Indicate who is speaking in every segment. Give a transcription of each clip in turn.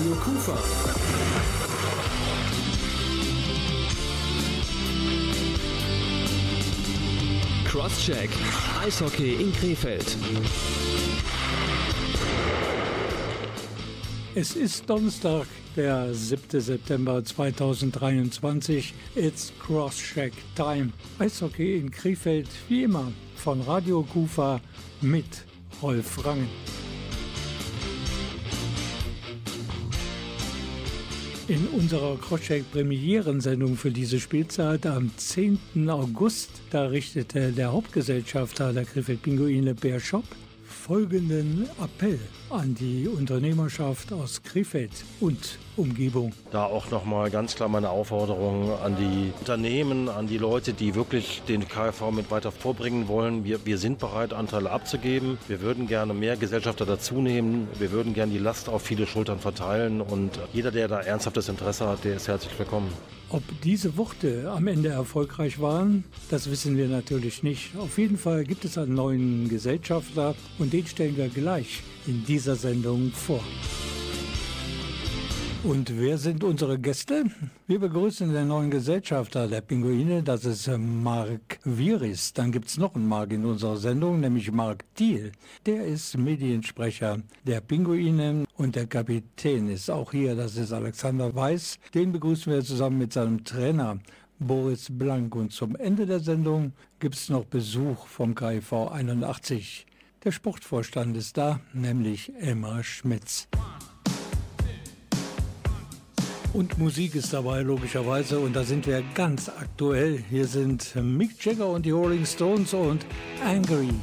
Speaker 1: Radio Kufa. Crosscheck. Eishockey in Krefeld.
Speaker 2: Es ist Donnerstag, der 7. September 2023. It's Crosscheck Time. Eishockey in Krefeld, wie immer, von Radio Kufa mit Rolf Rangen. In unserer Crosscheck-Premierensendung für diese Spielzeit am 10. August, da richtete der Hauptgesellschafter der Krefeld Pinguine Bär Shop folgenden Appell an die Unternehmerschaft aus Krefeld und Umgebung.
Speaker 3: Da auch nochmal ganz klar meine Aufforderung an die Unternehmen, an die Leute, die wirklich den KfV mit weiter vorbringen wollen. Wir, wir sind bereit, Anteile abzugeben. Wir würden gerne mehr Gesellschafter dazunehmen. Wir würden gerne die Last auf viele Schultern verteilen. Und jeder, der da ernsthaftes Interesse hat, der ist herzlich willkommen.
Speaker 2: Ob diese Worte am Ende erfolgreich waren, das wissen wir natürlich nicht. Auf jeden Fall gibt es einen neuen Gesellschafter und den stellen wir gleich in dieser Sendung vor. Und wer sind unsere Gäste? Wir begrüßen den neuen Gesellschafter der Pinguine, das ist äh, Marc Viris. Dann gibt es noch einen Marc in unserer Sendung, nämlich Marc Thiel. Der ist Mediensprecher der Pinguine und der Kapitän ist auch hier, das ist Alexander Weiß. Den begrüßen wir zusammen mit seinem Trainer Boris Blank. Und zum Ende der Sendung gibt es noch Besuch vom KIV 81. Der Sportvorstand ist da, nämlich Elmar Schmitz. Und Musik ist dabei logischerweise und da sind wir ganz aktuell. Hier sind Mick Jagger und die Rolling Stones und Angry.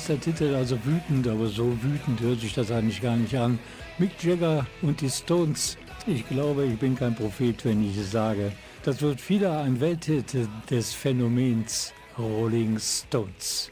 Speaker 2: Heißt der Titel also wütend, aber so wütend hört sich das eigentlich gar nicht an. Mick Jagger und die Stones. Ich glaube, ich bin kein Prophet, wenn ich es sage. Das wird wieder ein Welthit des Phänomens Rolling Stones.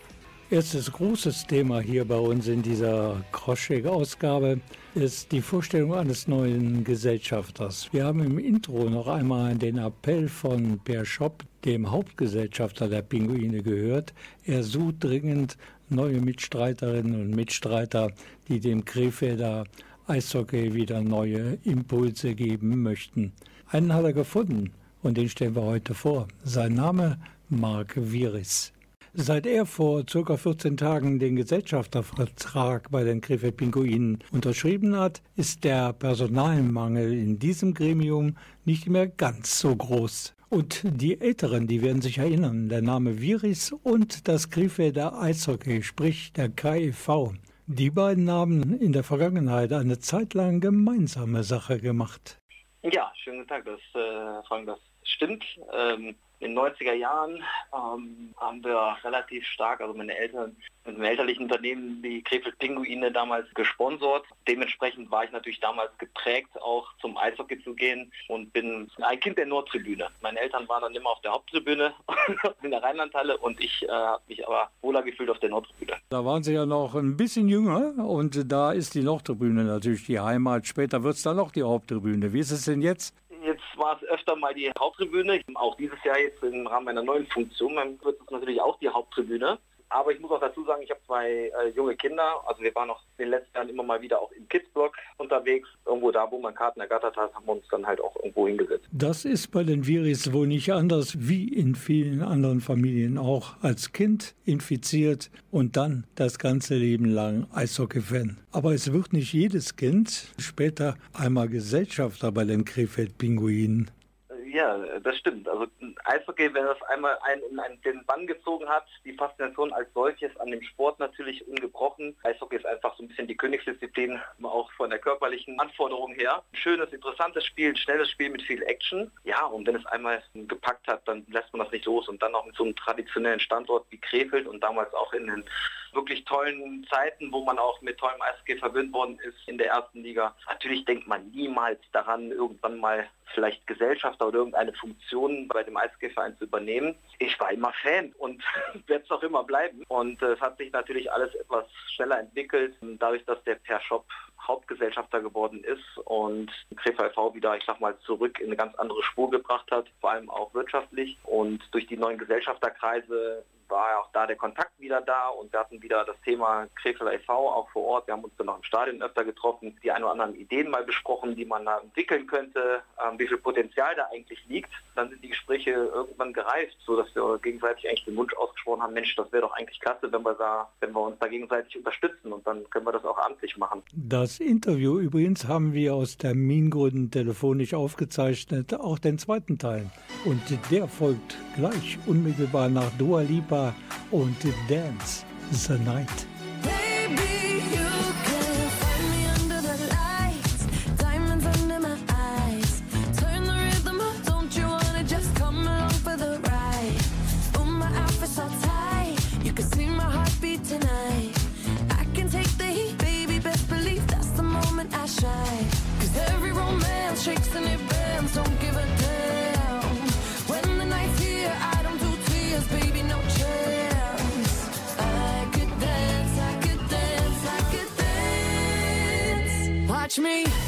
Speaker 2: Erstes großes Thema hier bei uns in dieser Kroschek-Ausgabe ist die Vorstellung eines neuen Gesellschafters. Wir haben im Intro noch einmal den Appell von Per Schopp, dem Hauptgesellschafter der Pinguine, gehört. Er sucht dringend neue Mitstreiterinnen und Mitstreiter, die dem Krefelder Eishockey wieder neue Impulse geben möchten. Einen hat er gefunden und den stellen wir heute vor. Sein Name Marc Viris. Seit er vor ca. 14 Tagen den Gesellschaftervertrag bei den Krefeld Pinguinen unterschrieben hat, ist der Personalmangel in diesem Gremium nicht mehr ganz so groß. Und die Älteren, die werden sich erinnern, der Name Viris und das Krefelder Eishockey, sprich der KEV. Die beiden haben in der Vergangenheit eine Zeit lang gemeinsame Sache gemacht.
Speaker 4: Ja, schönen Tag, das, äh, Frank, das stimmt. Ähm, in den 90er Jahren ähm, haben wir relativ stark, also meine Eltern mit einem elterlichen Unternehmen die Krefeld Pinguine damals gesponsert. Dementsprechend war ich natürlich damals geprägt, auch zum Eishockey zu gehen und bin ein Kind der Nordtribüne. Meine Eltern waren dann immer auf der Haupttribüne in der Rheinlandhalle und ich äh, habe mich aber wohler gefühlt auf der Nordtribüne.
Speaker 2: Da waren Sie ja noch ein bisschen jünger und da ist die Nordtribüne natürlich die Heimat. Später wird es dann noch die Haupttribüne. Wie ist es denn jetzt?
Speaker 4: Jetzt war es öfter mal die Haupttribüne. Auch dieses Jahr jetzt im Rahmen meiner neuen Funktion wird es natürlich auch die Haupttribüne. Aber ich muss auch dazu sagen, ich habe zwei äh, junge Kinder. Also wir waren auch in den letzten Jahren immer mal wieder auch im Kidsblock unterwegs. Irgendwo da, wo man Karten ergattert hat, haben wir uns dann halt auch irgendwo hingesetzt.
Speaker 2: Das ist bei den Viris wohl nicht anders wie in vielen anderen Familien auch. Als Kind infiziert und dann das ganze Leben lang Eishockey-Fan. Aber es wird nicht jedes Kind später einmal Gesellschafter bei den Krefeld-Pinguinen.
Speaker 4: Ja, das stimmt. Also Eishockey, wenn das einmal einen in einen, den Bann gezogen hat, die Faszination als solches an dem Sport natürlich ungebrochen. Eishockey ist einfach so ein bisschen die Königsdisziplin, auch von der körperlichen Anforderung her. Schönes, interessantes Spiel, schnelles Spiel mit viel Action. Ja, und wenn es einmal gepackt hat, dann lässt man das nicht los. Und dann auch mit so einem traditionellen Standort wie Krefeld und damals auch in den wirklich tollen Zeiten, wo man auch mit tollem Eishockey verwöhnt worden ist in der ersten Liga. Natürlich denkt man niemals daran, irgendwann mal vielleicht Gesellschafter oder irgendeine Funktion bei dem Eishockeyverein zu übernehmen. Ich war immer Fan und werde es auch immer bleiben. Und äh, es hat sich natürlich alles etwas schneller entwickelt, dadurch, dass der Per Shop Hauptgesellschafter geworden ist und Krefeld V wieder, ich sag mal, zurück in eine ganz andere Spur gebracht hat, vor allem auch wirtschaftlich. Und durch die neuen Gesellschafterkreise war auch da der Kontakt wieder da und wir hatten wieder das Thema Krefeld e.V. auch vor Ort. Wir haben uns dann auch im Stadion öfter getroffen, die ein oder anderen Ideen mal besprochen, die man da entwickeln könnte, ähm, wie viel Potenzial da eigentlich liegt. Dann sind die Gespräche irgendwann gereift, sodass wir gegenseitig eigentlich den Wunsch ausgesprochen haben, Mensch, das wäre doch eigentlich klasse, wenn wir da, wenn wir uns da gegenseitig unterstützen und dann können wir das auch amtlich machen.
Speaker 2: Das Interview übrigens haben wir aus Termingründen telefonisch aufgezeichnet, auch den zweiten Teil. Und der folgt gleich unmittelbar nach Dua Lipa und Dance the Night. me.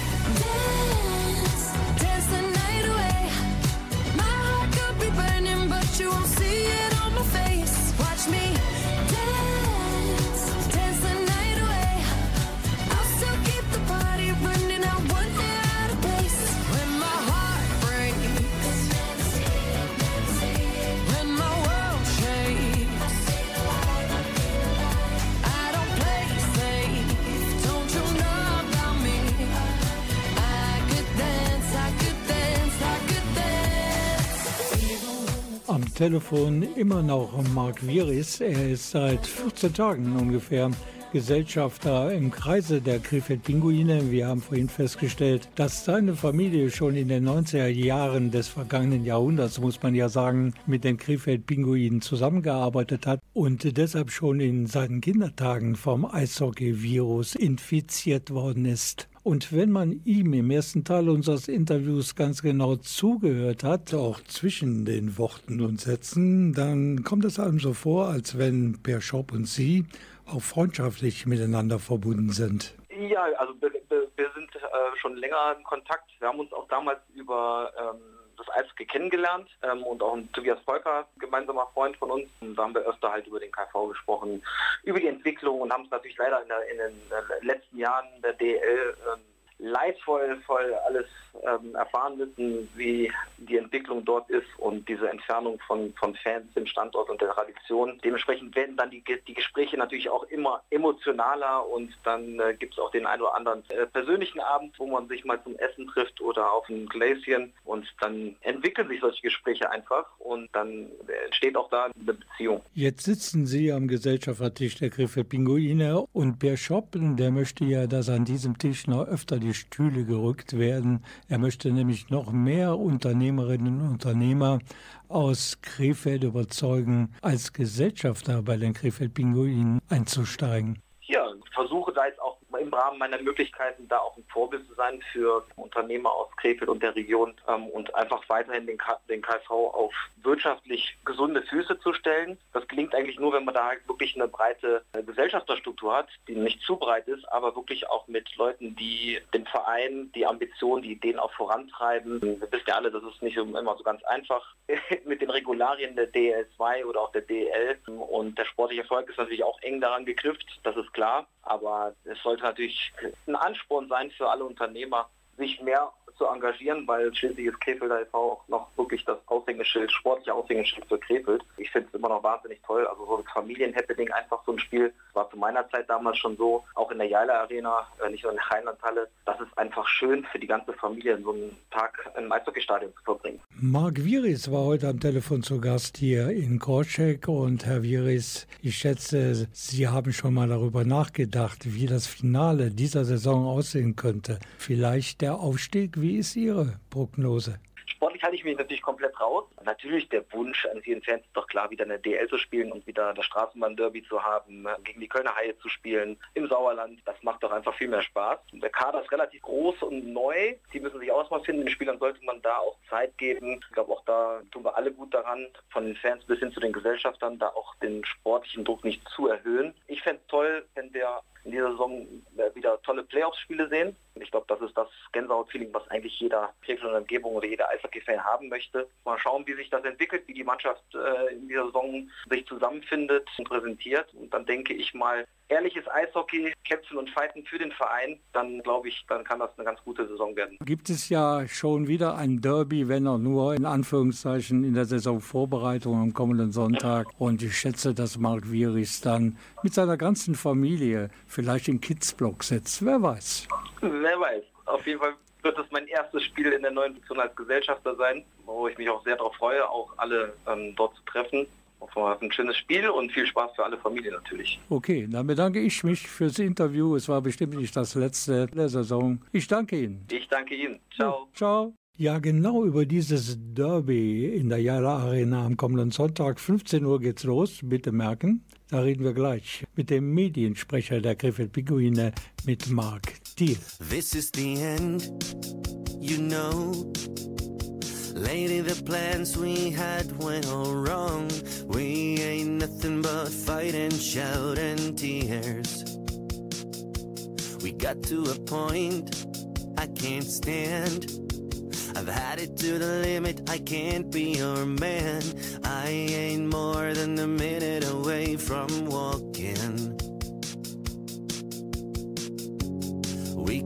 Speaker 2: Telefon immer noch Marc Viris. Er ist seit 14 Tagen ungefähr Gesellschafter im Kreise der Krefeld-Pinguine. Wir haben vorhin festgestellt, dass seine Familie schon in den 90er Jahren des vergangenen Jahrhunderts, muss man ja sagen, mit den Krefeld-Pinguinen zusammengearbeitet hat und deshalb schon in seinen Kindertagen vom Eishockey-Virus infiziert worden ist. Und wenn man ihm im ersten Teil unseres Interviews ganz genau zugehört hat, auch zwischen den Worten und Sätzen, dann kommt es einem so vor, als wenn Per Schopp und Sie auch freundschaftlich miteinander verbunden sind.
Speaker 4: Ja, also wir, wir sind äh, schon länger in Kontakt. Wir haben uns auch damals über ähm, Eishockey kennengelernt ähm, und auch ein Tobias Volker, gemeinsamer Freund von uns. Und da haben wir öfter halt über den KV gesprochen, über die Entwicklung und haben es natürlich leider in, der, in, den äh, letzten Jahren der DL ähm, leidvoll voll alles ähm, erfahren müssen, wie die Entwicklung dort ist und diese Entfernung von, von Fans, dem Standort und der Tradition. Dementsprechend werden dann die, die Gespräche natürlich auch immer emotionaler und dann äh, gibt es auch den einen oder anderen äh, persönlichen Abend, wo man sich mal zum Essen trifft oder auf ein Gläschen und dann entwickeln sich solche Gespräche einfach und dann entsteht auch da eine Beziehung.
Speaker 2: Jetzt sitzen Sie am Gesellschaftertisch der Griffe Pinguine und Per Schopp, der möchte ja, dass an diesem Tisch noch öfter die Stühle gerückt werden. Er möchte nämlich noch mehr Unternehmerinnen und Unternehmer aus Krefeld überzeugen, als Gesellschafter bei den Krefeld Pinguinen einzusteigen.
Speaker 4: Ja, versuche da jetzt im Rahmen meiner Möglichkeiten da auch ein Vorbild zu sein für Unternehmer aus Krefeld und der Region ähm, und einfach weiterhin den, den KV auf wirtschaftlich gesunde Füße zu stellen. Das gelingt eigentlich nur, wenn man da halt wirklich eine breite äh, Gesellschafterstruktur hat, die nicht zu breit ist, aber wirklich auch mit Leuten, die den Verein, die Ambitionen, die Ideen auch vorantreiben. Wir wissen ja alle, das ist nicht immer so ganz einfach mit den Regularien der DL2 oder auch der DL und der sportliche Erfolg ist natürlich auch eng daran geknüpft, das ist klar, aber es sollte natürlich ein Ansporn sein für alle Unternehmer, sich mehr zu engagieren, weil schließlich ist Krefeld e.V. auch noch wirklich das Aushängeschild, sportliche Aushängeschild für Krefeld. Ich finde es immer noch wahnsinnig toll. Also so ein Familienhappening, einfach so ein Spiel, war zu meiner Zeit damals schon so, auch in der Jaila Arena, äh, nicht nur in der Rheinlandhalle. Das ist einfach schön für die ganze Familie, so einen Tag im Eishockeystadion zu verbringen.
Speaker 2: Marc Viris war heute am Telefon zu Gast hier in Korczek und Herr Viris, ich schätze, Sie haben schon mal darüber nachgedacht, wie das Finale dieser Saison aussehen könnte. Vielleicht der Aufstieg, wie ist Ihre Prognose?
Speaker 4: Sportlich halte ich mich natürlich komplett raus. Natürlich der Wunsch eines jeden Fans ist doch klar, wieder eine DL zu spielen und wieder das Straßenbahn-Derby zu haben, gegen die Kölner Haie zu spielen, im Sauerland. Das macht doch einfach viel mehr Spaß. Der Kader ist relativ groß und neu. Die müssen sich mal finden. Den Spielern sollte man da auch Zeit geben. Ich glaube, auch da tun wir alle gut daran, von den Fans bis hin zu den Gesellschaftern, da auch den sportlichen Druck nicht zu erhöhen. Ich fände es toll, wenn wir in dieser Saison äh, wieder tolle Playoffs-Spiele sehen. Ich glaube, das ist das Gänsehaut-Feeling, was eigentlich jeder Krefeld und Umgebung oder jeder Eishockey-Fan haben möchte. Mal schauen, wie sich das entwickelt, wie die Mannschaft äh, in dieser Saison sich zusammenfindet und präsentiert. Und dann denke ich mal, ehrliches Eishockey, kämpfen und fighten für den Verein, dann glaube ich, dann kann das eine ganz gute Saison werden.
Speaker 2: Gibt es ja schon wieder ein Derby, wenn auch nur in Anführungszeichen in der Saisonvorbereitung am kommenden Sonntag. Und ich schätze, dass Mark Wieris dann mit seiner ganzen Familie vielleicht im Kidsblock sitzt. Wer weiß.
Speaker 4: Wer weiß. Auf jeden Fall wird es mein erstes Spiel in der neuen Funktion als Gesellschafter sein, wo ich mich auch sehr darauf freue, auch alle ähm, dort zu treffen ein schönes Spiel und viel Spaß für alle Familien natürlich.
Speaker 2: Okay, dann bedanke ich mich fürs Interview. Es war bestimmt nicht das letzte der Saison. Ich danke Ihnen.
Speaker 4: Ich danke Ihnen. Ciao.
Speaker 2: Ja, ciao. Ja, genau über dieses Derby in der Jala Arena am kommenden Sonntag, 15 Uhr geht's los, bitte merken. Da reden wir gleich mit dem Mediensprecher der Krefeld Pinguine, mit Marc Thiel.
Speaker 5: This is the end, you know. Lady, the plans we had went all wrong. We ain't nothing but fight and shout and tears. We got to a point I can't stand. I've had it to the limit, I can't be your man. I ain't more than a minute away from walking.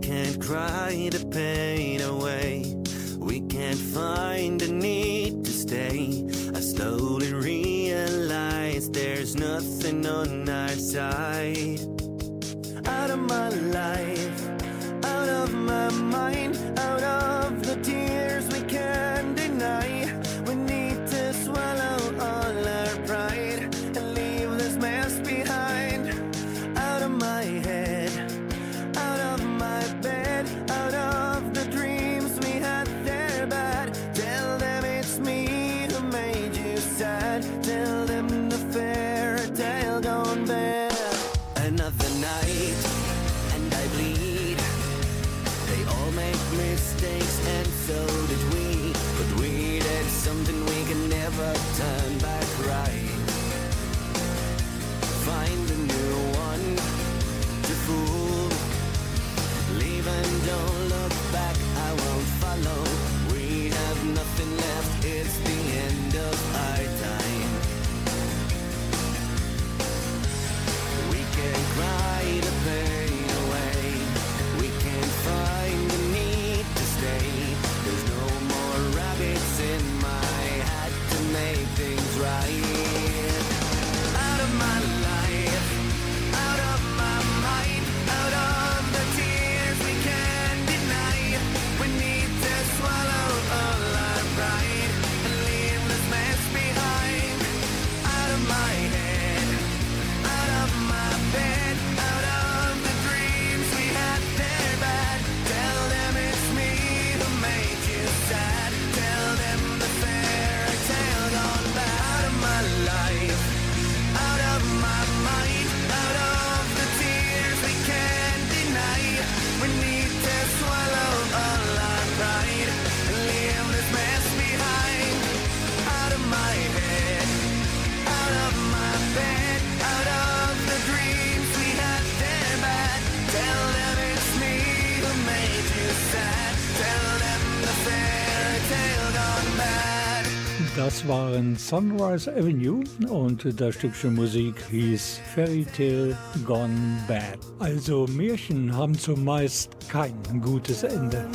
Speaker 5: Can't cry the pain away. We can't find the need to stay. I slowly realize there's nothing on our side. Out of my life, out of my mind,
Speaker 2: Sunrise Avenue und das Stückchen Musik hieß Fairy Tale Gone Bad. Also Märchen haben zumeist kein gutes Ende.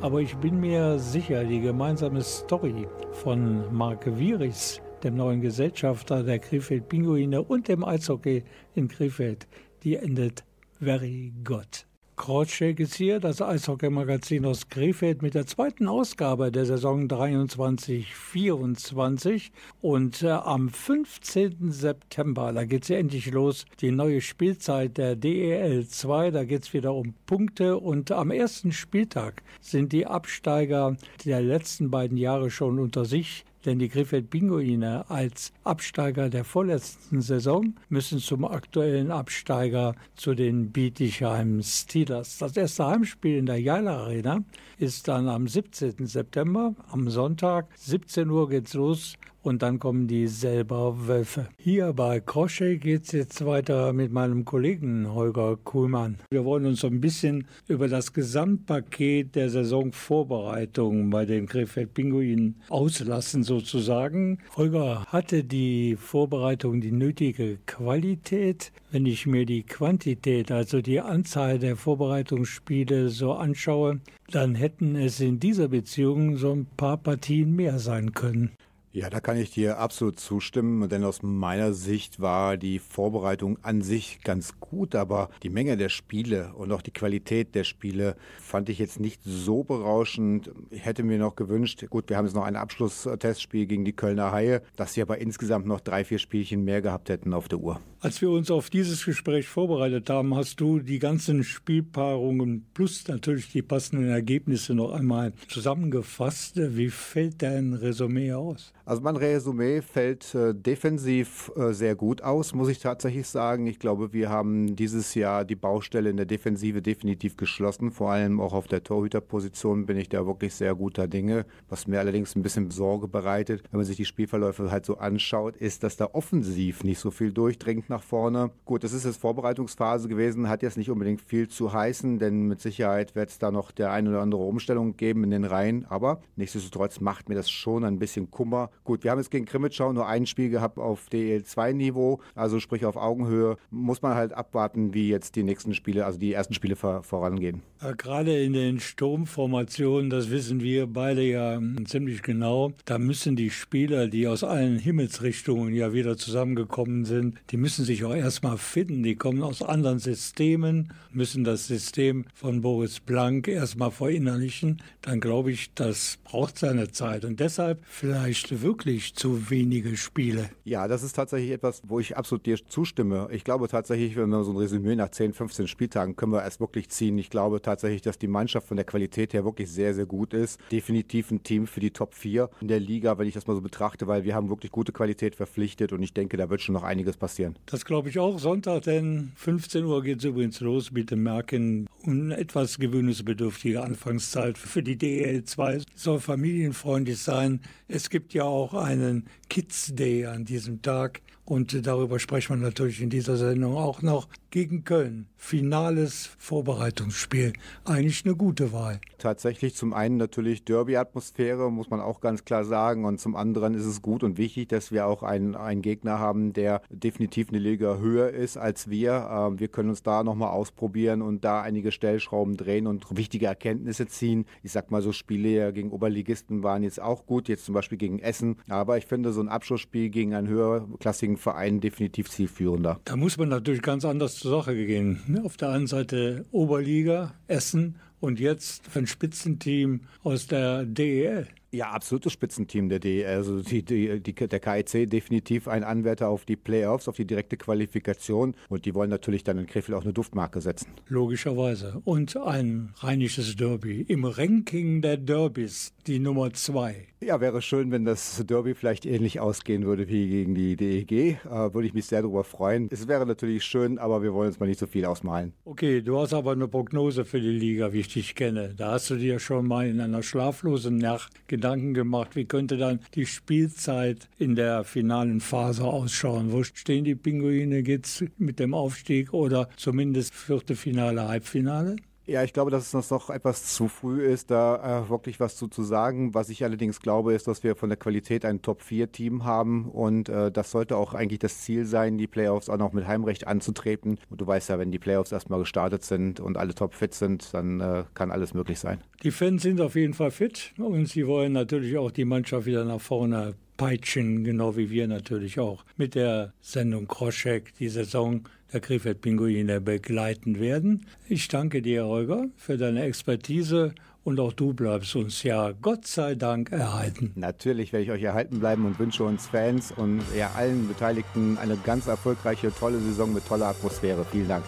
Speaker 2: Aber ich bin mir sicher, die gemeinsame Story von Marc Wieris, dem neuen Gesellschafter der Krefeld Pinguine und dem Eishockey in Krefeld, die endet very good. Krautschek ist hier, das Eishockey-Magazin aus Krefeld mit der zweiten Ausgabe der Saison 23-24. Und äh, am 15. September, da geht es ja endlich los, die neue Spielzeit der DEL 2. Da geht es wieder um Punkte. Und am ersten Spieltag sind die Absteiger der letzten beiden Jahre schon unter sich denn die Krefeld Pinguine als Absteiger der vorletzten Saison müssen zum aktuellen Absteiger zu den Bietigheim Steelers. Das erste Heimspiel in der Jaila Arena ist dann am 17. September, am Sonntag, 17 Uhr geht's los und dann kommen die selber Wölfe. Hier bei Crochet geht es jetzt weiter mit meinem Kollegen Holger Kuhlmann. Wir wollen uns so ein bisschen über das Gesamtpaket der Saisonvorbereitung bei den Krefeld Pinguinen auslassen sozusagen. Holger, hatte die Vorbereitung die nötige Qualität? Wenn ich mir die Quantität, also die Anzahl der Vorbereitungsspiele so anschaue, dann hätten es in dieser Beziehung so ein paar Partien mehr sein können.
Speaker 6: Ja, da kann ich dir absolut zustimmen, denn aus meiner Sicht war die Vorbereitung an sich ganz gut, aber die Menge der Spiele und auch die Qualität der Spiele fand ich jetzt nicht so berauschend. Ich hätte mir noch gewünscht, gut, wir haben jetzt noch ein Abschlusstestspiel gegen die Kölner Haie, dass sie aber insgesamt noch drei, vier Spielchen mehr gehabt hätten auf der Uhr.
Speaker 2: Als wir uns auf dieses Gespräch vorbereitet haben, hast du die ganzen Spielpaarungen plus natürlich die passenden Ergebnisse noch einmal zusammengefasst. Wie fällt dein Resümee aus?
Speaker 6: Also mein Resümee fällt äh, defensiv äh, sehr gut aus, muss ich tatsächlich sagen. Ich glaube, wir haben dieses Jahr die Baustelle in der Defensive definitiv geschlossen. Vor allem auch auf der Torhüterposition bin ich da wirklich sehr guter Dinge. Was mir allerdings ein bisschen Sorge bereitet, wenn man sich die Spielverläufe halt so anschaut, ist, dass da offensiv nicht so viel durchdringt nach vorne. Gut, das ist jetzt Vorbereitungsphase gewesen, hat jetzt nicht unbedingt viel zu heißen, denn mit Sicherheit wird es da noch der ein oder andere Umstellung geben in den Reihen. Aber nichtsdestotrotz macht mir das schon ein bisschen Kummer. Gut, wir haben jetzt gegen Krimitschau nur ein Spiel gehabt auf DL2-Niveau, also sprich auf Augenhöhe. Muss man halt abwarten, wie jetzt die nächsten Spiele, also die ersten Spiele vor, vorangehen.
Speaker 2: Ja, Gerade in den Sturmformationen, das wissen wir beide ja ziemlich genau, da müssen die Spieler, die aus allen Himmelsrichtungen ja wieder zusammengekommen sind, die müssen sich auch erstmal finden. Die kommen aus anderen Systemen, müssen das System von Boris Blank erstmal verinnerlichen. Dann glaube ich, das braucht seine Zeit. Und deshalb vielleicht wirklich zu wenige Spiele.
Speaker 6: Ja, das ist tatsächlich etwas, wo ich absolut dir zustimme. Ich glaube tatsächlich, wenn wir so ein Resümee nach 10, 15 Spieltagen können wir erst wirklich ziehen. Ich glaube tatsächlich, dass die Mannschaft von der Qualität her wirklich sehr, sehr gut ist. Definitiv ein Team für die Top 4 in der Liga, wenn ich das mal so betrachte, weil wir haben wirklich gute Qualität verpflichtet und ich denke, da wird schon noch einiges passieren.
Speaker 2: Das glaube ich auch. Sonntag, denn 15 Uhr geht es übrigens los mit dem Merken. Eine etwas gewöhnungsbedürftige Anfangszeit für die DEL 2 soll familienfreundlich sein. Es gibt ja auch einen Kids Day an diesem Tag. Und darüber sprechen wir natürlich in dieser Sendung auch noch gegen Köln. Finales Vorbereitungsspiel. Eigentlich eine gute Wahl.
Speaker 6: Tatsächlich zum einen natürlich Derby-Atmosphäre, muss man auch ganz klar sagen. Und zum anderen ist es gut und wichtig, dass wir auch einen, einen Gegner haben, der definitiv eine Liga höher ist als wir. Ähm, wir können uns da nochmal ausprobieren und da einige Stellschrauben drehen und wichtige Erkenntnisse ziehen. Ich sag mal so, Spiele gegen Oberligisten waren jetzt auch gut, jetzt zum Beispiel gegen Essen. Aber ich finde so ein Abschlussspiel gegen einen höherklassigen Verein definitiv zielführender.
Speaker 2: Da muss man natürlich ganz anders zur Sache gehen. Ne? Auf der einen Seite Oberliga, Essen und jetzt ein Spitzenteam aus der DEL.
Speaker 6: Ja, absolutes Spitzenteam der DEL. Also die, die, die, der KIC definitiv ein Anwärter auf die Playoffs, auf die direkte Qualifikation. Und die wollen natürlich dann in Krefeld auch eine Duftmarke setzen.
Speaker 2: Logischerweise. Und ein rheinisches Derby im Ranking der Derbys, die Nummer zwei.
Speaker 6: Ja, wäre schön, wenn das Derby vielleicht ähnlich ausgehen würde wie gegen die DEG. Äh, würde ich mich sehr darüber freuen. Es wäre natürlich schön, aber wir wollen uns mal nicht so viel ausmalen.
Speaker 2: Okay, du hast aber eine Prognose für die Liga, wie ich dich kenne. Da hast du dir schon mal in einer schlaflosen Nacht Gedanken gemacht, wie könnte dann die Spielzeit in der finalen Phase ausschauen? Wo stehen die Pinguine? Geht's mit dem Aufstieg oder zumindest vierte Finale, Halbfinale?
Speaker 6: Ja, ich glaube, dass es noch etwas zu früh ist, da äh, wirklich was zu, zu sagen. Was ich allerdings glaube, ist, dass wir von der Qualität ein Top-4-Team haben und äh, das sollte auch eigentlich das Ziel sein, die Playoffs auch noch mit Heimrecht anzutreten. Und du weißt ja, wenn die Playoffs erstmal gestartet sind und alle top-fit sind, dann äh, kann alles möglich sein.
Speaker 2: Die Fans sind auf jeden Fall fit und sie wollen natürlich auch die Mannschaft wieder nach vorne peitschen, genau wie wir natürlich auch. Mit der Sendung Kroschek die Saison der Krefeld-Pinguine begleiten werden. Ich danke dir, Holger, für deine Expertise und auch du bleibst uns ja Gott sei Dank erhalten.
Speaker 6: Natürlich werde ich euch erhalten bleiben und wünsche uns Fans und ja allen Beteiligten eine ganz erfolgreiche, tolle Saison mit toller Atmosphäre. Vielen Dank.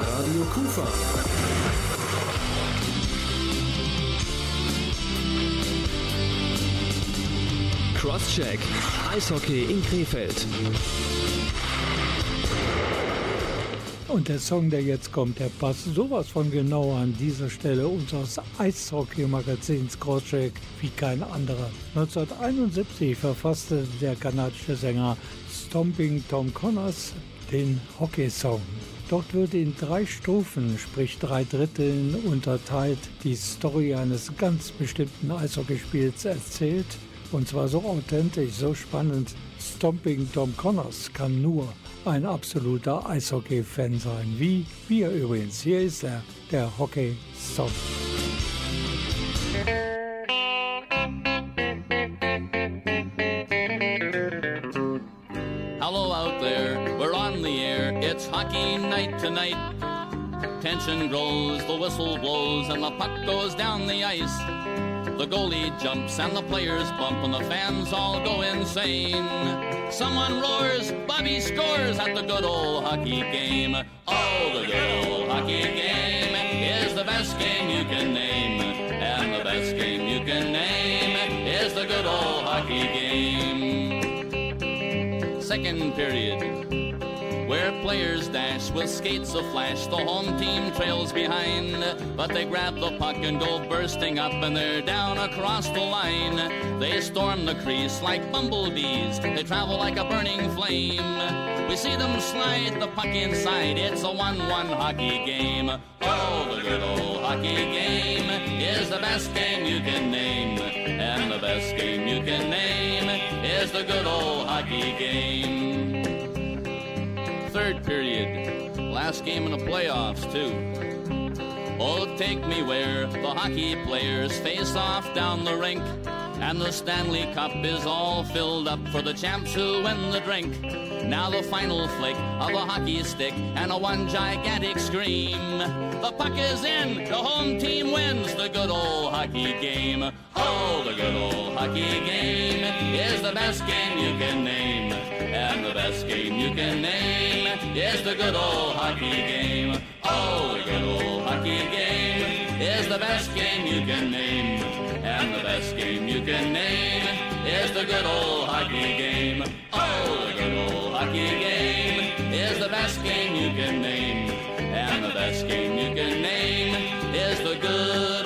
Speaker 1: Radio Kufa. Crosscheck. Eishockey in Krefeld.
Speaker 2: Und der Song, der jetzt kommt, der passt sowas von genau an dieser Stelle unseres Eishockey-Magazins Crosscheck wie kein anderer. 1971 verfasste der kanadische Sänger Stomping Tom Connors den Hockey-Song. Dort wird in drei Strophen, sprich drei Dritteln, unterteilt die Story eines ganz bestimmten Eishockeyspiels erzählt. Und zwar so authentisch, so spannend. Stomping Tom Connors kann nur ein absoluter Eishockey-Fan sein, wie wir übrigens. Hier ist er, der Hockey-Song.
Speaker 7: Hello out there, we're on the air. It's hockey night tonight. Tension grows, the whistle blows, and the puck goes down the ice. The goalie jumps and the players bump and the fans all go insane. Someone roars, Bobby scores at the good old hockey game. Oh, the good old hockey game is the best game you can name. And the best game you can name is the good old hockey game. Second period players dash with skates aflash. The home team trails behind, but they grab the puck and go bursting up, and they're down across the line. They storm the crease like bumblebees, they travel like a burning flame. We see them slide the puck inside, it's a 1 1 hockey game. Oh, the good old hockey game is the best game you can name, and the best game you can name is the good old hockey game Last game in the playoffs, too. Oh, take me where the hockey players face off down the rink. And the Stanley Cup is all filled up for the champs who win the drink. Now the final flick of a hockey stick and a one gigantic scream. The puck is in, the home team wins the good old hockey game. Oh, the good old hockey game is the best game you can name. The best game you can name is the good old hockey game. Oh, the good old hockey game is the best game you can name. And the best game you can name is the good old hockey game. Oh, the good old hockey game is the best game you can name. And the best game you can name is the good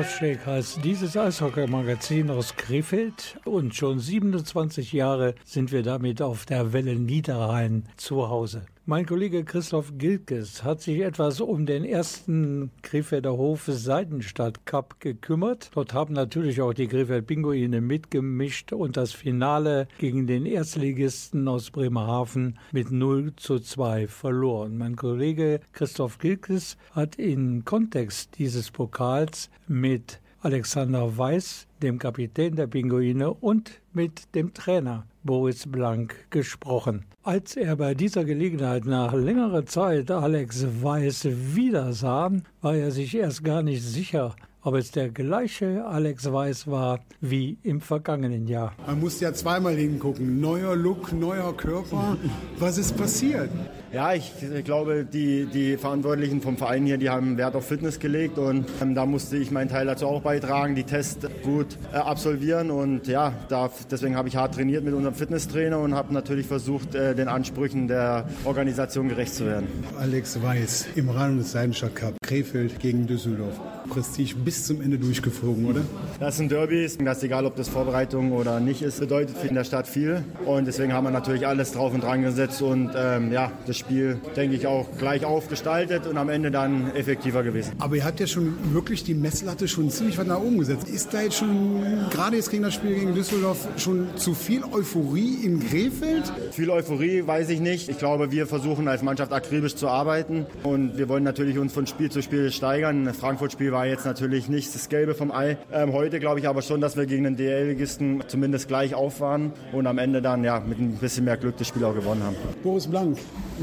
Speaker 2: Crosscheck heißt dieses Eishockey-Magazin aus Krefeld und schon 27 Jahre sind wir damit auf der Welle Niederrhein zu Hause. Mein Kollege Christoph Gilkes hat sich etwas um den ersten Krefelder Hof Seidenstadt Cup gekümmert. Dort haben natürlich auch die Krefeld Pinguine mitgemischt und das Finale gegen den Erstligisten aus Bremerhaven mit 0 zu 2 verloren. Mein Kollege Christoph Gilkes hat im Kontext dieses Pokals mit Alexander Weiß, dem Kapitän der Pinguine und mit dem Trainer Boris Blank gesprochen. Als er bei dieser Gelegenheit nach längerer Zeit Alex Weiß wiedersah, war er sich erst gar nicht sicher, ob es der gleiche Alex Weiß war wie im vergangenen Jahr.
Speaker 8: Man muss ja zweimal hingucken. Neuer Look, neuer Körper. Was ist passiert?
Speaker 9: Ja, ich glaube, die, die Verantwortlichen vom Verein hier, die haben Wert auf Fitness gelegt und ähm, da musste ich meinen Teil dazu auch beitragen, die Tests gut äh, absolvieren und ja, da, deswegen habe ich hart trainiert mit unserem Fitnesstrainer und habe natürlich versucht, äh, den Ansprüchen der Organisation gerecht zu werden.
Speaker 8: Alex Weiß im Rahmen des Seidenstadt Cup, Krefeld gegen Düsseldorf. Prestige bis zum Ende durchgeflogen, oder?
Speaker 9: Das sind Derbys, das egal ob das Vorbereitung oder nicht ist, bedeutet in der Stadt viel und deswegen haben wir natürlich alles drauf und dran gesetzt und ähm, ja, das Spiel, denke ich, auch gleich aufgestaltet und am Ende dann effektiver gewesen.
Speaker 8: Aber ihr habt ja schon wirklich die Messlatte schon ziemlich weit nach oben gesetzt. Ist da jetzt schon, gerade jetzt gegen das Spiel gegen Düsseldorf, schon zu viel Euphorie in Krefeld?
Speaker 9: Viel Euphorie weiß ich nicht. Ich glaube, wir versuchen als Mannschaft akribisch zu arbeiten und wir wollen natürlich uns von Spiel zu Spiel steigern. Das Frankfurt-Spiel war jetzt natürlich nicht das Gelbe vom Ei. Ähm, heute glaube ich aber schon, dass wir gegen den DL-Ligisten zumindest gleich auf waren und am Ende dann ja mit ein bisschen mehr Glück das Spiel auch gewonnen haben.
Speaker 8: Boris Blank,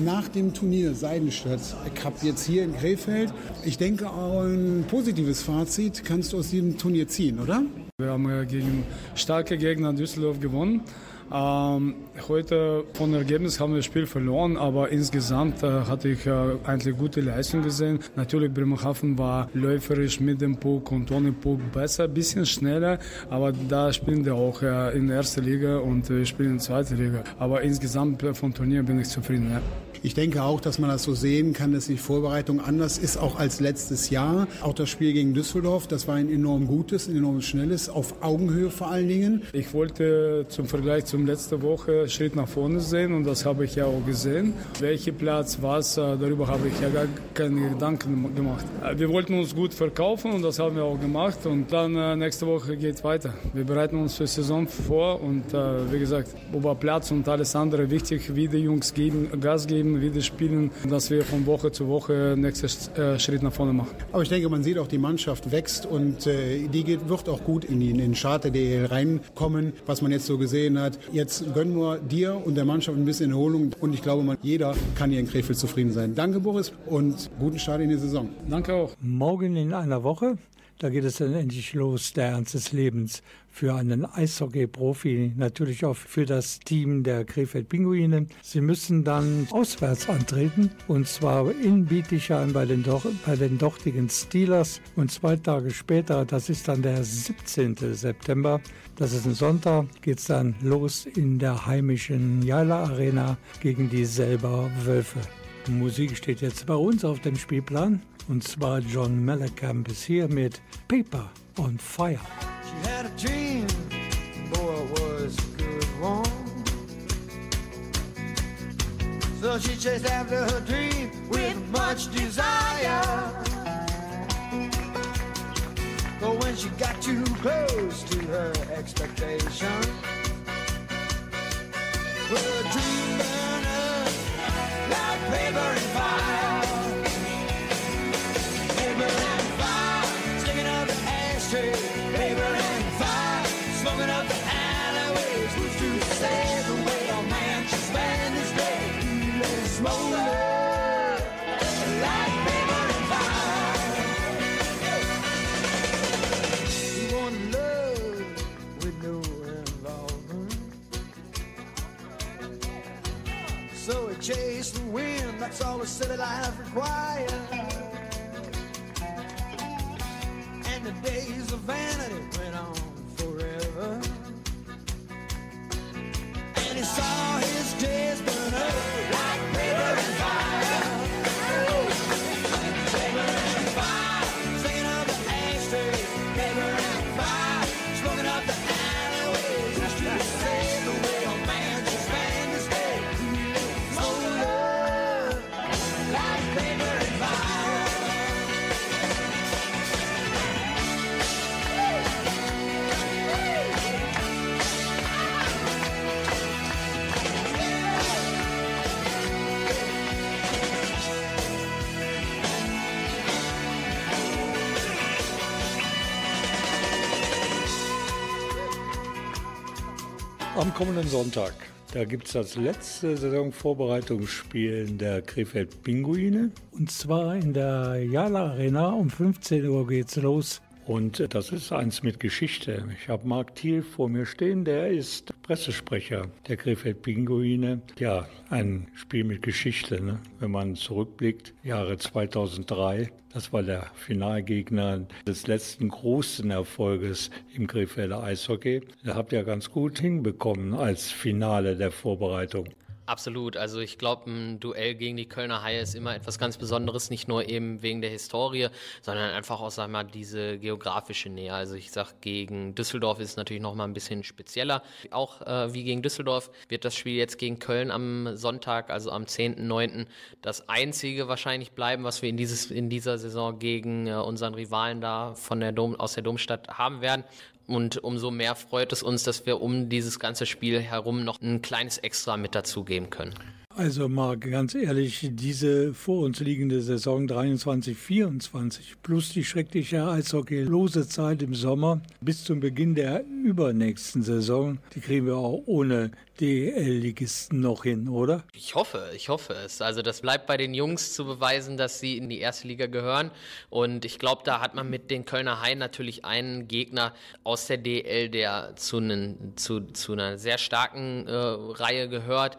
Speaker 8: nach dem Turnier Seidenstadt Cup jetzt hier in Krefeld, ich denke auch ein positives Fazit kannst du aus diesem Turnier ziehen, oder?
Speaker 10: Wir haben gegen starke Gegner Düsseldorf gewonnen. Ähm, heute von Ergebnis haben wir das Spiel verloren, aber insgesamt äh, hatte ich äh, eigentlich gute Leistung gesehen. Natürlich Bremerhaven war läuferisch mit dem Puck und ohne Puck besser, ein bisschen schneller, aber da spielen wir auch äh, in der ersten Liga und wir spielen in der zweiten Liga. Aber insgesamt äh, vom Turnier bin ich zufrieden. Ja.
Speaker 8: Ich denke auch, dass man das so sehen kann, dass die Vorbereitung anders ist, auch als letztes Jahr. Auch das Spiel gegen Düsseldorf, das war ein enorm gutes, ein enorm schnelles, auf Augenhöhe vor allen Dingen.
Speaker 10: Ich wollte zum Vergleich zum letzten Woche Schritt nach vorne sehen und das habe ich ja auch gesehen. Welcher Platz, was, darüber habe ich ja gar keine Gedanken gemacht. Wir wollten uns gut verkaufen und das haben wir auch gemacht und dann nächste Woche geht es weiter. Wir bereiten uns für die Saison vor und wie gesagt, über Platz und alles andere wichtig, wie die Jungs geben, Gas geben, wieder spielen, dass wir von Woche zu Woche nächsten äh, Schritt nach vorne machen.
Speaker 8: Aber ich denke, man sieht auch, die Mannschaft wächst und äh, die wird auch gut in, die, in den Charter DL reinkommen, was man jetzt so gesehen hat. Jetzt gönnen wir dir und der Mannschaft ein bisschen Erholung und ich glaube, man, jeder kann hier in Krefeld zufrieden sein. Danke, Boris, und guten Start in die Saison.
Speaker 10: Danke auch.
Speaker 2: Morgen in einer Woche da geht es dann endlich los, der Ernst des Lebens. Für einen Eishockey-Profi, natürlich auch für das Team der Krefeld Pinguine. Sie müssen dann auswärts antreten und zwar in Bietigheim bei den, bei den dortigen Steelers. Und zwei Tage später, das ist dann der 17. September, das ist ein Sonntag, geht es dann los in der heimischen Jala Arena gegen die Selber Wölfe. Musik steht jetzt bei uns auf dem Spielplan. Und zwar John Mellencamp ist hier mit Paper on Fire.
Speaker 11: She had a dream, boy, was a good one. So she chased after her dream with much desire. But when she got too close to her expectation, dream like paper and fire. ashtray, paper and fire, smoking up the alleyways. Who's to say the way our man should spend his day? Let's smoke like paper and fire. You want love with no involvement, so it chased the wind. That's all a city life requires the days of vanity went on forever. And he saw his days burn up
Speaker 2: kommenden Sonntag, da gibt es das letzte Saisonvorbereitungsspiel der Krefeld Pinguine. Und zwar in der Jala Arena. Um 15 Uhr geht's los. Und äh, das ist eins mit Geschichte. Ich habe Marc Thiel vor mir stehen, der ist Pressesprecher der Krefeld Pinguine. Ja, ein Spiel mit Geschichte, ne? wenn man zurückblickt. Jahre 2003, das war der Finalgegner des letzten großen Erfolges im Krefelder Eishockey. Da habt ihr ganz gut hinbekommen als Finale der Vorbereitung.
Speaker 12: Absolut. Also ich glaube, ein Duell gegen die Kölner Haie ist immer etwas ganz Besonderes, nicht nur eben wegen der Historie, sondern einfach auch, sag mal, diese geografische Nähe. Also ich sag, gegen Düsseldorf ist es natürlich noch mal ein bisschen spezieller. Auch äh, wie gegen Düsseldorf wird das Spiel jetzt gegen Köln am Sonntag, also am 10.9., das einzige wahrscheinlich bleiben, was wir in, dieses, in dieser Saison gegen äh, unseren Rivalen da von der Dom, aus der Domstadt haben werden. Und umso mehr freut es uns, dass wir um dieses ganze Spiel herum noch ein kleines Extra mit dazugeben können.
Speaker 2: Also Marc, ganz ehrlich, diese vor uns liegende Saison 23-24 plus die schreckliche eishockeylose Zeit im Sommer bis zum Beginn der übernächsten Saison, die kriegen wir auch ohne DL-Ligisten noch hin, oder?
Speaker 12: Ich hoffe, ich hoffe es. Also das bleibt bei den Jungs zu beweisen, dass sie in die erste Liga gehören. Und ich glaube, da hat man mit den Kölner Haien natürlich einen Gegner aus der DL, der zu, einen, zu, zu einer sehr starken äh, Reihe gehört.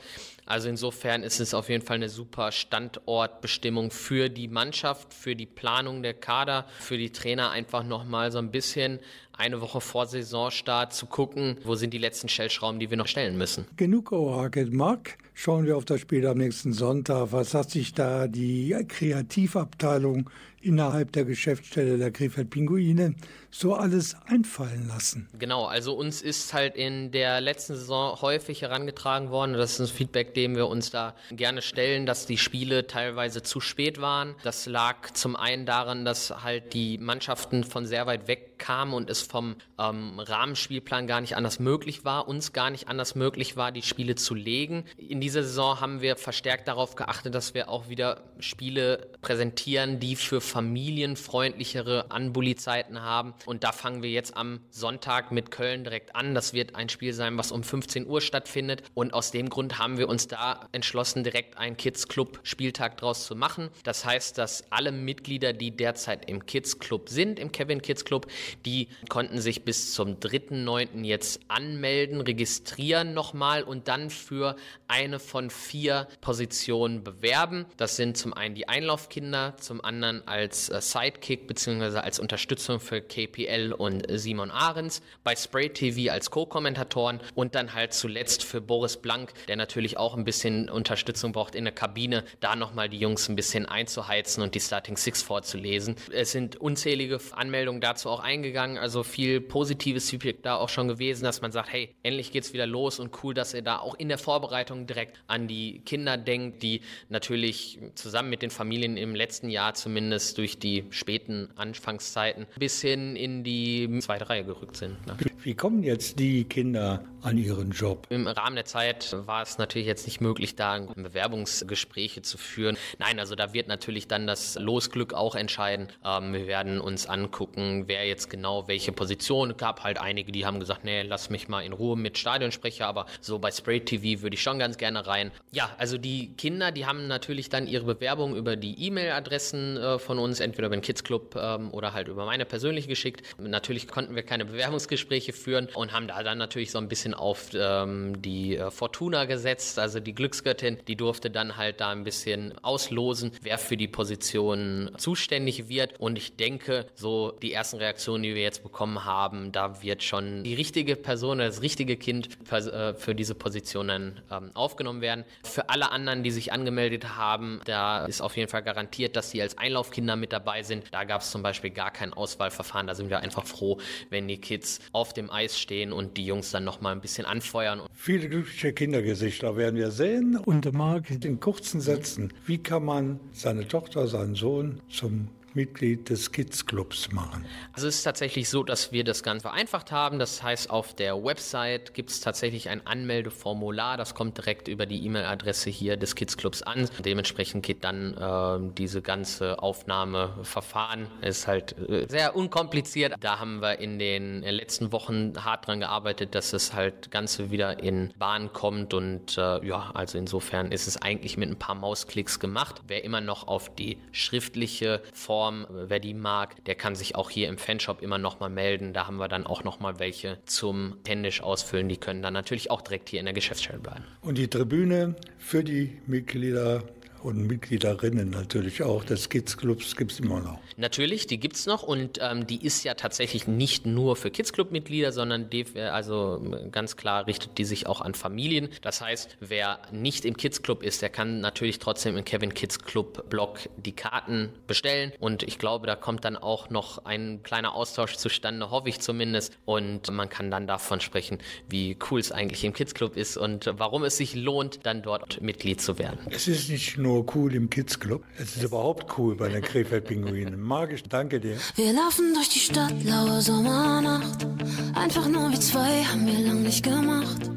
Speaker 12: Also insofern ist es auf jeden Fall eine super Standortbestimmung für die Mannschaft, für die Planung der Kader, für die Trainer einfach nochmal so ein bisschen eine Woche vor Saisonstart zu gucken, wo sind die letzten Stellschrauben, die wir noch stellen müssen.
Speaker 2: Genug Orakel, Marc. Schauen wir auf das Spiel am nächsten Sonntag. Was hat sich da die Kreativabteilung innerhalb der Geschäftsstelle der Krefeld Pinguine so alles einfallen lassen?
Speaker 12: Genau, also uns ist halt in der letzten Saison häufig herangetragen worden, das ist ein Feedback, dem wir uns da gerne stellen, dass die Spiele teilweise zu spät waren. Das lag zum einen daran, dass halt die Mannschaften von sehr weit weg kamen und es vom ähm, Rahmenspielplan gar nicht anders möglich war, uns gar nicht anders möglich war, die Spiele zu legen. In dieser Saison haben wir verstärkt darauf geachtet, dass wir auch wieder Spiele präsentieren, die für familienfreundlichere Anbully-Zeiten haben. Und da fangen wir jetzt am Sonntag mit Köln direkt an. Das wird ein Spiel sein, was um 15 Uhr stattfindet. Und aus dem Grund haben wir uns da entschlossen, direkt einen Kids-Club-Spieltag draus zu machen. Das heißt, dass alle Mitglieder, die derzeit im Kids-Club sind, im Kevin Kids Club, die konnten sich bis zum 3.9. jetzt anmelden, registrieren nochmal und dann für eine von vier Positionen bewerben. Das sind zum einen die Einlaufkinder, zum anderen als äh, Sidekick bzw. als Unterstützung für KPL und Simon Ahrens, bei Spray TV als Co-Kommentatoren und dann halt zuletzt für Boris Blank, der natürlich auch ein bisschen Unterstützung braucht in der Kabine, da nochmal die Jungs ein bisschen einzuheizen und die Starting Six vorzulesen. Es sind unzählige Anmeldungen dazu auch eingegangen, also viel positives Feedback da auch schon gewesen, dass man sagt, hey, endlich geht's wieder los und cool, dass ihr da auch in der Vorbereitung direkt an die Kinder denkt, die natürlich zusammen mit den Familien im letzten Jahr zumindest durch die späten Anfangszeiten bis hin in die zweite Reihe gerückt sind. Ne?
Speaker 2: Wie kommen jetzt die Kinder an ihren Job?
Speaker 12: Im Rahmen der Zeit war es natürlich jetzt nicht möglich, da Bewerbungsgespräche zu führen. Nein, also da wird natürlich dann das Losglück auch entscheiden. Ähm, wir werden uns angucken, wer jetzt genau welche welche Position. Gab halt einige, die haben gesagt, nee, lass mich mal in Ruhe mit Stadionsprecher, aber so bei Spray TV würde ich schon ganz gerne rein. Ja, also die Kinder, die haben natürlich dann ihre Bewerbung über die E-Mail-Adressen äh, von uns, entweder über den Kids Club ähm, oder halt über meine persönliche geschickt. Natürlich konnten wir keine Bewerbungsgespräche führen und haben da dann natürlich so ein bisschen auf ähm, die äh, Fortuna gesetzt, also die Glücksgöttin, die durfte dann halt da ein bisschen auslosen, wer für die Position zuständig wird. Und ich denke, so die ersten Reaktionen, die wir jetzt bekommen haben, da wird schon die richtige Person, das richtige Kind äh, für diese Position dann ähm, aufgenommen werden. Für alle anderen, die sich angemeldet haben, da ist auf jeden Fall garantiert, dass sie als Einlaufkinder mit dabei sind. Da gab es zum Beispiel gar kein Auswahlverfahren. Da sind wir einfach froh, wenn die Kids auf dem Eis stehen und die Jungs dann noch mal ein bisschen anfeuern.
Speaker 2: Viele glückliche Kindergesichter werden wir sehen. Und Marc, in kurzen Sätzen, wie kann man seine Tochter, seinen Sohn zum Mitglied des Kids Clubs machen?
Speaker 12: Also es ist tatsächlich so, dass wir das Ganze vereinfacht haben. Das heißt, auf der Website gibt es tatsächlich ein Anmeldeformular. Das kommt direkt über die E-Mail-Adresse hier des Kids Clubs an. Dementsprechend geht dann äh, diese ganze Aufnahmeverfahren. Ist halt äh, sehr unkompliziert. Da haben wir in den letzten Wochen hart dran gearbeitet, dass das halt Ganze wieder in Bahn kommt. Und äh, ja, also insofern ist es eigentlich mit ein paar Mausklicks gemacht. Wer immer noch auf die schriftliche Form, wer die mag, der kann sich auch hier im Fanshop immer noch mal melden. Da haben wir dann auch noch mal welche zum händisch ausfüllen. Die können dann natürlich auch direkt hier in der Geschäftsstelle bleiben.
Speaker 2: Und die Tribüne für die Mitglieder und Mitgliederinnen natürlich auch des Kids Clubs gibt es immer noch.
Speaker 12: Natürlich, die gibt's noch und ähm, die ist ja tatsächlich nicht nur für Kids Club Mitglieder, sondern die, äh, also äh, ganz klar richtet die sich auch an Familien. Das heißt, wer nicht im Kids Club ist, der kann natürlich trotzdem im Kevin Kids Club Blog die Karten bestellen und ich glaube, da kommt dann auch noch ein kleiner Austausch zustande, hoffe ich zumindest und man kann dann davon sprechen, wie cool es eigentlich im Kids Club ist und warum es sich lohnt, dann dort Mitglied zu werden.
Speaker 2: Es ist nicht nur cool im Kids Club, es ist überhaupt cool bei den Krefeld-Pinguinen. Magisch, danke dir.
Speaker 13: Wir laufen durch die Stadt, laue Sommernacht. Einfach nur wie zwei haben wir lang nicht gemacht.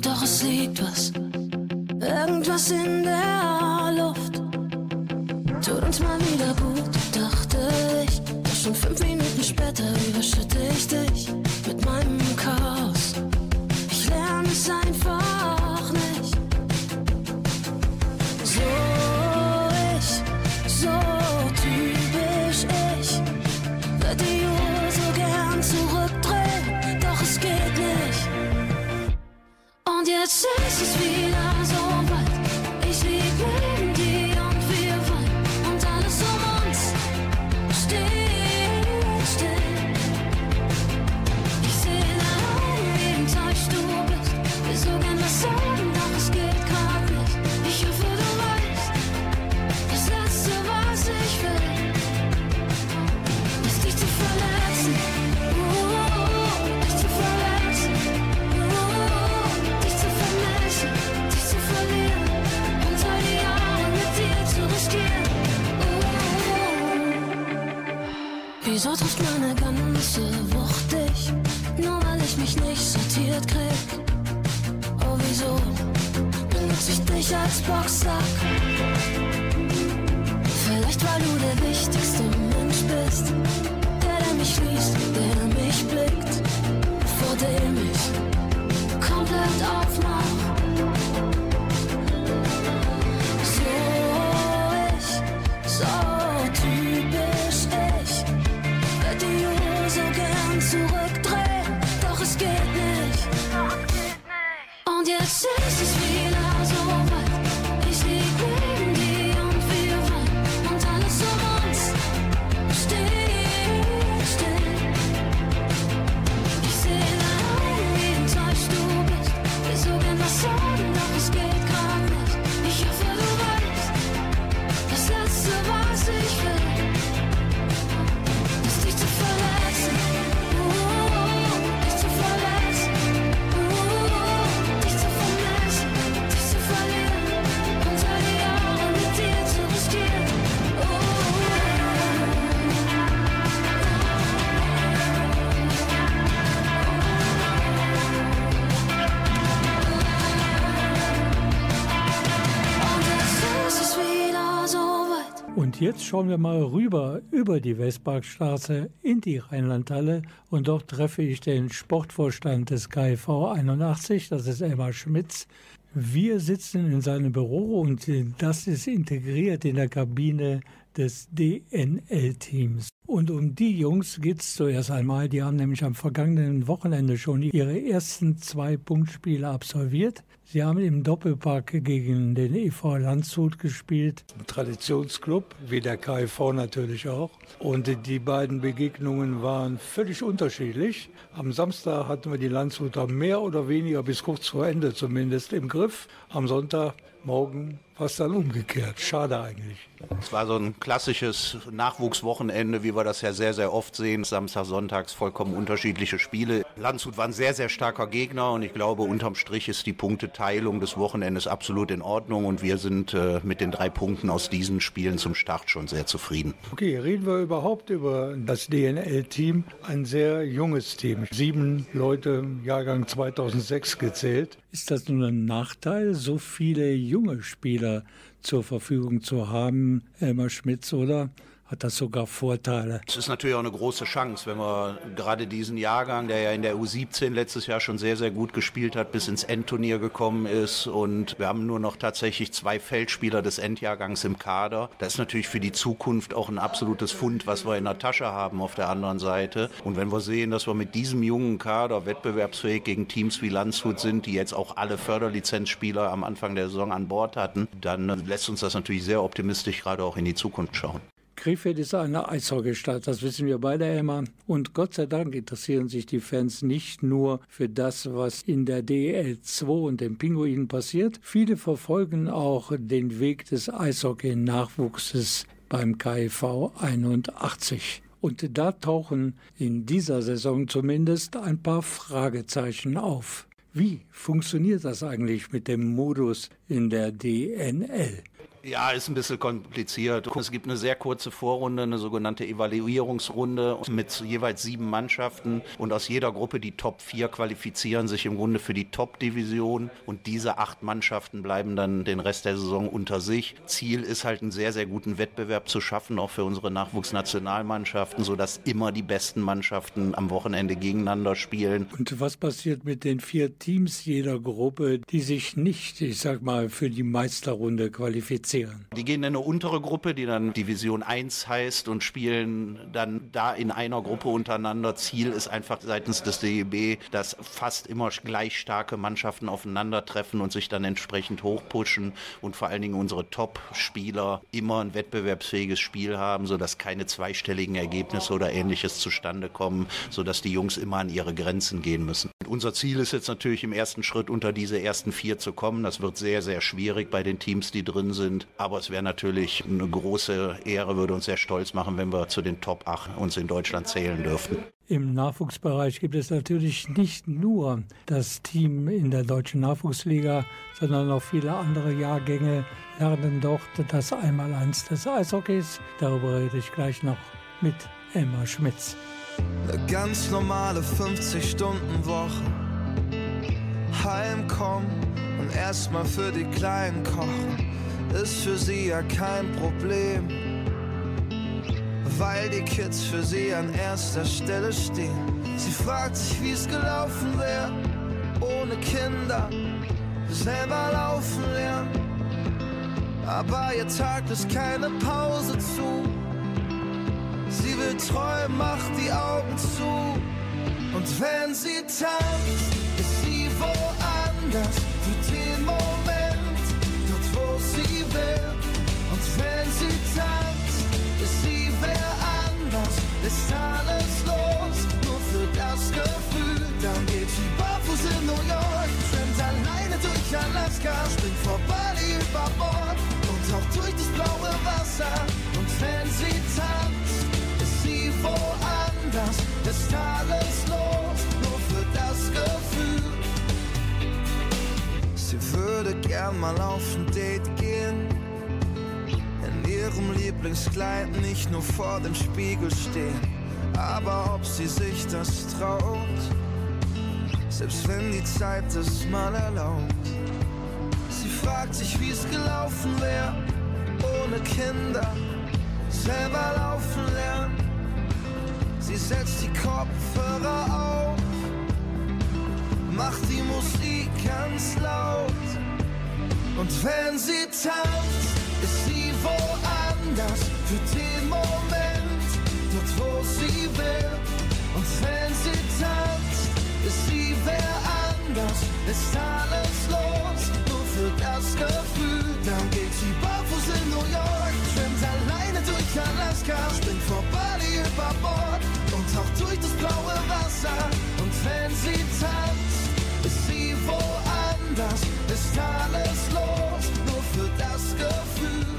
Speaker 13: Doch es liegt was, irgendwas in der Luft. Tut uns mal wieder gut, dachte ich. Doch schon fünf Minuten später überschütte ich dich mit meinem Chaos. Ich lerne es einfach Und jetzt ist es
Speaker 2: Jetzt schauen wir mal rüber über die Westparkstraße in die Rheinlandhalle und dort treffe ich den Sportvorstand des KIV 81, das ist Elmar Schmitz. Wir sitzen in seinem Büro und das ist integriert in der Kabine des DNL-Teams. Und um die Jungs geht es zuerst einmal. Die haben nämlich am vergangenen Wochenende schon ihre ersten zwei Punktspiele absolviert. Sie haben im Doppelpack gegen den EV Landshut gespielt. Ein Traditionsclub, wie der KIV natürlich auch. Und die beiden Begegnungen waren völlig unterschiedlich. Am Samstag hatten wir die Landshuter mehr oder weniger bis kurz vor Ende zumindest im Griff. Am Sonntagmorgen war es dann umgekehrt. Schade eigentlich.
Speaker 14: Es war so ein klassisches Nachwuchswochenende, wie wir das ja sehr, sehr oft sehen. Samstag, Sonntags vollkommen unterschiedliche Spiele. Landshut war ein sehr, sehr starker Gegner und ich glaube, unterm Strich ist die Punkteteilung des Wochenendes absolut in Ordnung und wir sind äh, mit den drei Punkten aus diesen Spielen zum Start schon sehr zufrieden.
Speaker 2: Okay, reden wir überhaupt über das DNL-Team. Ein sehr junges Team. Sieben Leute im Jahrgang 2006 gezählt. Ist das nun ein Nachteil, so viele junge Spieler zur Verfügung zu haben, Elmar Schmitz, oder hat das sogar Vorteile?
Speaker 14: Es ist natürlich auch eine große Chance, wenn wir gerade diesen Jahrgang, der ja in der U17 letztes Jahr schon sehr, sehr gut gespielt hat, bis ins Endturnier gekommen ist und wir haben nur noch tatsächlich zwei Feldspieler des Endjahrgangs im Kader. Das ist natürlich für die Zukunft auch ein absolutes Fund, was wir in der Tasche haben auf der anderen Seite. Und wenn wir sehen, dass wir mit diesem jungen Kader wettbewerbsfähig gegen Teams wie Landshut sind, die jetzt auch alle Förderlizenzspieler am Anfang der Saison an Bord hatten, dann lässt uns das natürlich sehr optimistisch gerade auch in die Zukunft schauen.
Speaker 2: Krefeld ist eine Eishockeystadt, das wissen wir beide immer. Und Gott sei Dank interessieren sich die Fans nicht nur für das, was in der DL2 und den Pinguinen passiert. Viele verfolgen auch den Weg des Eishockey-Nachwuchses beim KIV 81. Und da tauchen in dieser Saison zumindest ein paar Fragezeichen auf. Wie funktioniert das eigentlich mit dem Modus in der DNL?
Speaker 14: Ja, ist ein bisschen kompliziert. Es gibt eine sehr kurze Vorrunde, eine sogenannte Evaluierungsrunde mit jeweils sieben Mannschaften und aus jeder Gruppe die Top 4 qualifizieren sich im Grunde für die Top-Division und diese acht Mannschaften bleiben dann den Rest der Saison unter sich. Ziel ist halt einen sehr, sehr guten Wettbewerb zu schaffen, auch für unsere Nachwuchsnationalmannschaften, sodass immer die besten Mannschaften am Wochenende gegeneinander spielen.
Speaker 2: Und was passiert mit den vier Teams jeder Gruppe, die sich nicht, ich sag mal, für die Meisterrunde qualifizieren?
Speaker 14: Die gehen in eine untere Gruppe, die dann Division 1 heißt und spielen dann da in einer Gruppe untereinander. Ziel ist einfach seitens des DEB, dass fast immer gleich starke Mannschaften aufeinandertreffen und sich dann entsprechend hochpushen und vor allen Dingen unsere Top-Spieler immer ein wettbewerbsfähiges Spiel haben, sodass keine zweistelligen Ergebnisse oder ähnliches zustande kommen, sodass die Jungs immer an ihre Grenzen gehen müssen. Und unser Ziel ist jetzt natürlich im ersten Schritt unter diese ersten vier zu kommen. Das wird sehr, sehr schwierig bei den Teams, die drin sind. Aber es wäre natürlich eine große Ehre, würde uns sehr stolz machen, wenn wir zu den Top 8 uns in Deutschland zählen dürften.
Speaker 2: Im Nachwuchsbereich gibt es natürlich nicht nur das Team in der deutschen Nachwuchsliga, sondern auch viele andere Jahrgänge lernen dort das Einmaleins des Eishockeys. Darüber rede ich gleich noch mit Elmar Schmitz.
Speaker 11: Eine ganz normale 50-Stunden-Woche. Heimkommen und erstmal für die Kleinen kochen, ist für sie ja kein Problem. Weil die Kids für sie an erster Stelle stehen. Sie fragt sich, wie es gelaufen wäre, ohne Kinder, selber laufen lernen. Aber ihr Tag ist keine Pause zu. Sie will träumen, macht die Augen zu. Und wenn sie tanzt, ist sie woanders. Wenn sie tanzt, ist sie wer anders. Ist alles los, nur für das Gefühl. Dann geht sie barfuß in New York, schwimmt alleine durch Alaska, springt vor Bali über Bord und taucht durch das blaue Wasser. Und wenn sie tanzt, ist sie woanders, ist alles los, nur für das Gefühl. Sie würde gern mal auf ein Date gehen, ihrem Lieblingskleid nicht nur vor dem Spiegel stehen, aber ob sie sich das traut, selbst wenn die Zeit es mal erlaubt. Sie fragt sich, wie es gelaufen wäre, ohne Kinder, selber laufen lernen. Sie setzt die Kopfhörer auf, macht die Musik ganz laut. Und wenn sie tanzt, ist sie woanders für den Moment, dort wo sie will. Und wenn sie tanzt, ist sie wer anders, ist alles los, nur für das Gefühl. Dann geht sie barfuß in New York, schwimmt alleine durch Alaska, springt vor Bali über Bord und taucht durch das blaue Wasser. Und wenn sie tanzt, ist sie woanders, ist alles los, nur für das Gefühl.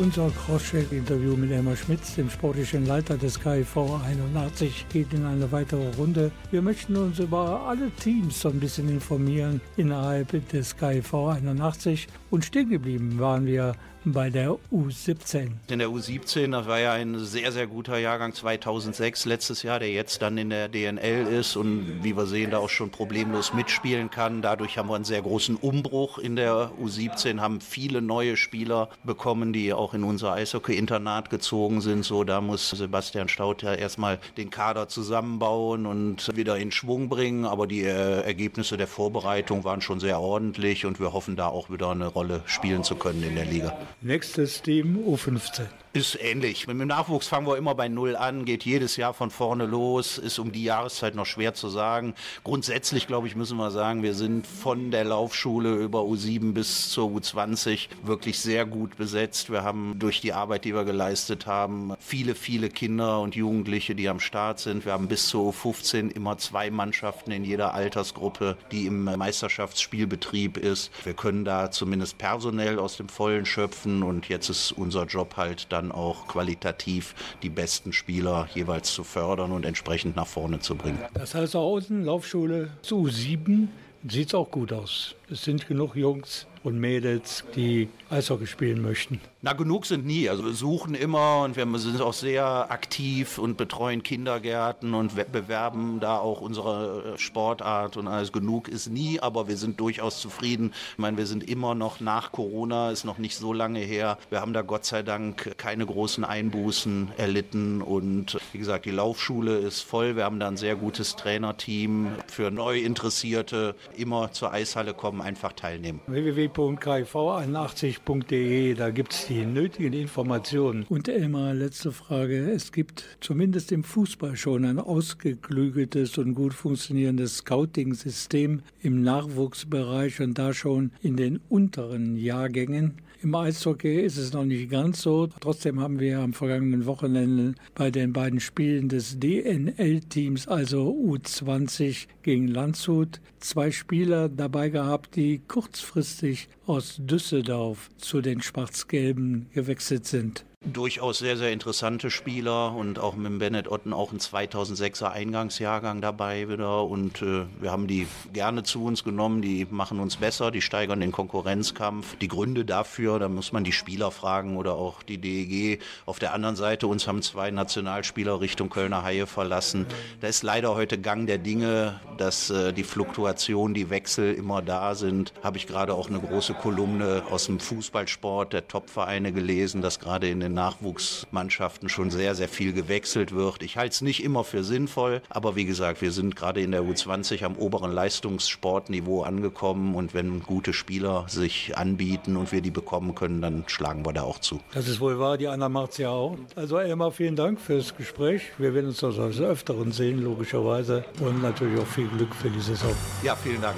Speaker 2: Unser Crosscheck-Interview mit Emma Schmitz, dem sportlichen Leiter des KIV 81, geht in eine weitere Runde. Wir möchten uns über alle Teams so ein bisschen informieren innerhalb des KIV 81 und stehen geblieben waren wir bei der U17.
Speaker 14: In der U17, das war ja ein sehr, sehr guter Jahrgang 2006 letztes Jahr, der jetzt dann in der DNL ist und wie wir sehen, da auch schon problemlos mitspielen kann. Dadurch haben wir einen sehr großen Umbruch in der U17, haben viele neue Spieler bekommen, die auch in unser Eishockey-Internat gezogen sind. So, da muss Sebastian Staud ja erstmal den Kader zusammenbauen und wieder in Schwung bringen. Aber die äh, Ergebnisse der Vorbereitung waren schon sehr ordentlich und wir hoffen da auch wieder eine Rolle spielen zu können in der Liga.
Speaker 2: Nächstes Team U15.
Speaker 14: Ist ähnlich. Mit dem Nachwuchs fangen wir immer bei Null an, geht jedes Jahr von vorne los, ist um die Jahreszeit noch schwer zu sagen. Grundsätzlich, glaube ich, müssen wir sagen, wir sind von der Laufschule über U7 bis zur U20 wirklich sehr gut besetzt. Wir haben durch die Arbeit, die wir geleistet haben, viele, viele Kinder und Jugendliche, die am Start sind. Wir haben bis zur U15 immer zwei Mannschaften in jeder Altersgruppe, die im Meisterschaftsspielbetrieb ist. Wir können da zumindest personell aus dem Vollen schöpfen und jetzt ist unser Job halt dann auch qualitativ die besten Spieler jeweils zu fördern und entsprechend nach vorne zu bringen.
Speaker 2: Das heißt auch unten, Laufschule zu U7, sieht es auch gut aus. Es sind genug Jungs und Mädels, die Eishockey spielen möchten.
Speaker 14: Na, genug sind nie. Also wir suchen immer und wir sind auch sehr aktiv und betreuen Kindergärten und we- bewerben da auch unsere äh, Sportart und alles. Genug ist nie, aber wir sind durchaus zufrieden. Ich meine, wir sind immer noch nach Corona, ist noch nicht so lange her. Wir haben da Gott sei Dank keine großen Einbußen erlitten und wie gesagt, die Laufschule ist voll. Wir haben da ein sehr gutes Trainerteam für Neuinteressierte. Immer zur Eishalle kommen, einfach teilnehmen.
Speaker 2: www.kiv81.de, da gibt es die nötigen Informationen. Und Elmar, letzte Frage. Es gibt zumindest im Fußball schon ein ausgeklügeltes und gut funktionierendes Scouting-System im Nachwuchsbereich und da schon in den unteren Jahrgängen. Im Eishockey ist es noch nicht ganz so. Trotzdem haben wir am vergangenen Wochenende bei den beiden Spielen des DNL-Teams, also U20 gegen Landshut, zwei Spieler dabei gehabt, die kurzfristig aus Düsseldorf zu den Schwarz-Gelben gewechselt sind.
Speaker 14: Durchaus sehr, sehr interessante Spieler und auch mit Bennett Otten auch ein 2006er Eingangsjahrgang dabei wieder und äh, wir haben die gerne zu uns genommen, die machen uns besser, die steigern den Konkurrenzkampf. Die Gründe dafür, da muss man die Spieler fragen oder auch die DEG. Auf der anderen Seite, uns haben zwei Nationalspieler Richtung Kölner Haie verlassen. Da ist leider heute Gang der Dinge, dass äh, die Fluktuation, die Wechsel immer da sind. Habe ich gerade auch eine große Kolumne aus dem Fußballsport der Topvereine gelesen, dass gerade in den Nachwuchsmannschaften schon sehr, sehr viel gewechselt wird. Ich halte es nicht immer für sinnvoll, aber wie gesagt, wir sind gerade in der U20 am oberen Leistungssportniveau angekommen und wenn gute Spieler sich anbieten und wir die bekommen können, dann schlagen wir da auch zu.
Speaker 2: Das ist wohl wahr, die Anna macht es ja auch. Also Elmar, vielen Dank fürs Gespräch. Wir werden uns das des Öfteren sehen, logischerweise. Und natürlich auch viel Glück für die Saison.
Speaker 14: Ja, vielen Dank.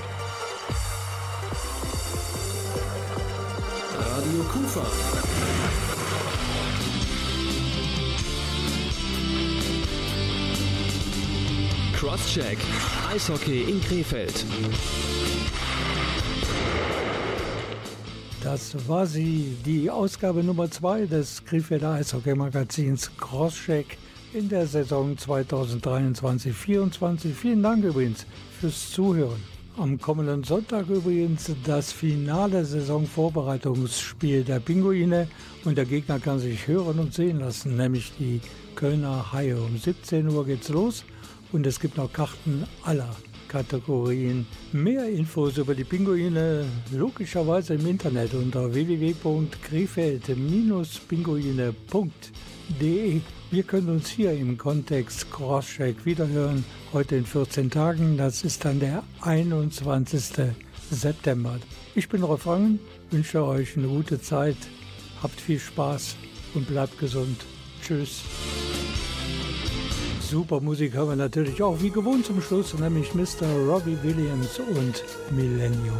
Speaker 1: Radio Kufa. Crosscheck. Eishockey in Krefeld.
Speaker 2: Das war sie, die Ausgabe Nummer 2 des Krefelder Eishockey-Magazins Crosscheck in der Saison 2023-24. Vielen Dank übrigens fürs Zuhören. Am kommenden Sonntag übrigens das finale Saisonvorbereitungsspiel der Pinguine und der Gegner kann sich hören und sehen lassen, nämlich die Kölner Haie. Um 17 Uhr geht's los und es gibt noch Karten aller
Speaker 15: Kategorien. Mehr Infos über die Pinguine logischerweise im Internet unter www.krefeld-pinguine.de. Wir können uns hier im Kontext Crosscheck wiederhören, heute in 14 Tagen. Das ist dann der 21. September. Ich bin Rolf Rangen, wünsche euch eine gute Zeit, habt viel Spaß und bleibt gesund. Tschüss. Super Musik haben wir natürlich auch wie gewohnt zum Schluss, nämlich Mr. Robbie Williams und Millennium.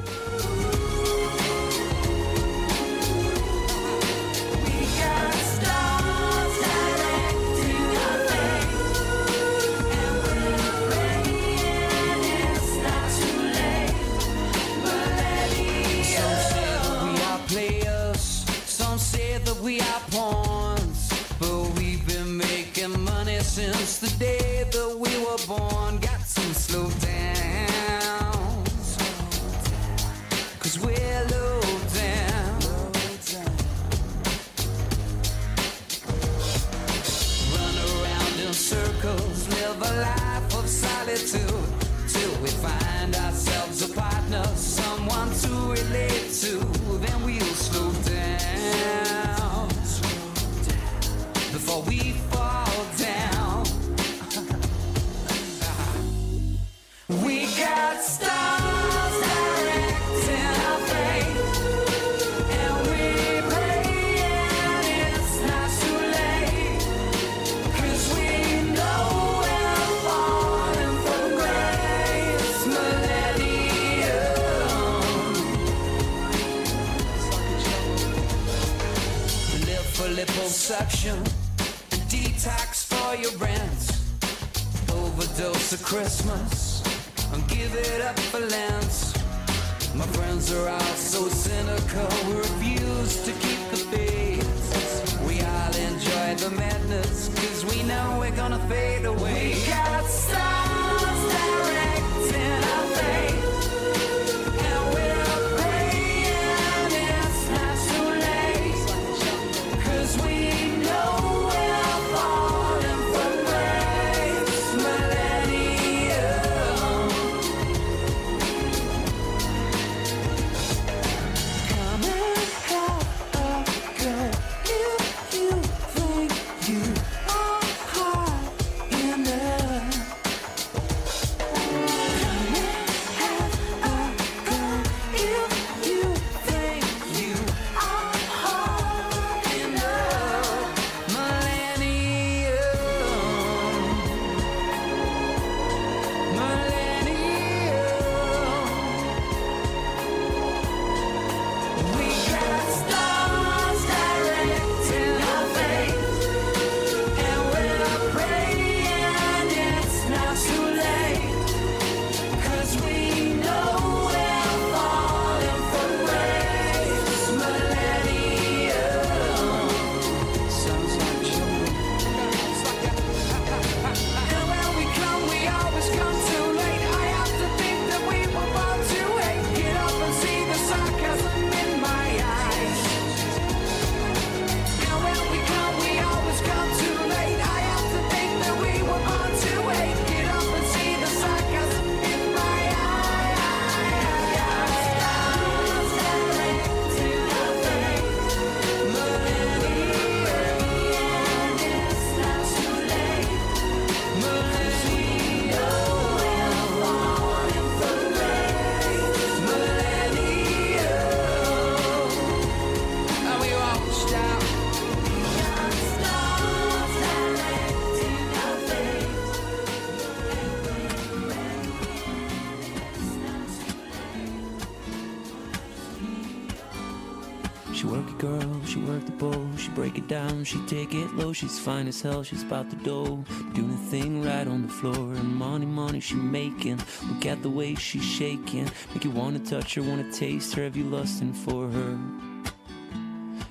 Speaker 16: Girl, she work the bowl, she break it down, she take it low, she's fine as hell, she's about the dough, doing a thing right on the floor, and money, money she making, look at the way she's shaking, make you wanna touch her, wanna taste her, have you lusting for her,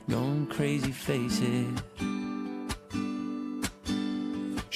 Speaker 16: going crazy, face it.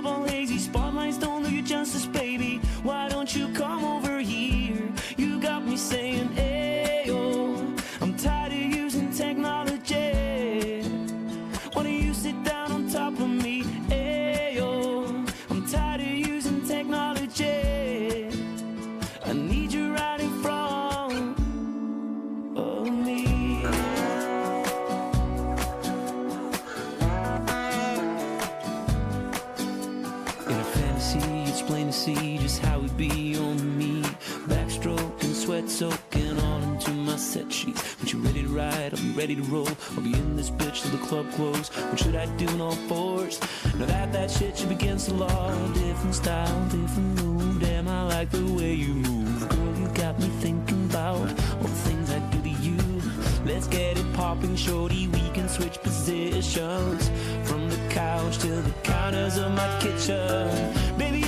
Speaker 16: club all hazy Spotlights don't do you justice, baby Why don't you come over here? You got me saying ride, I'll be ready to roll. I'll be in this bitch till the club close. What should I do in all fours? Now that that shit should against the law. Different style, different move. Damn, I like the way you move. Girl, you got me thinking about all the things I do to you. Let's get it poppin', shorty. We can switch positions from the couch to the counters of my kitchen. Baby,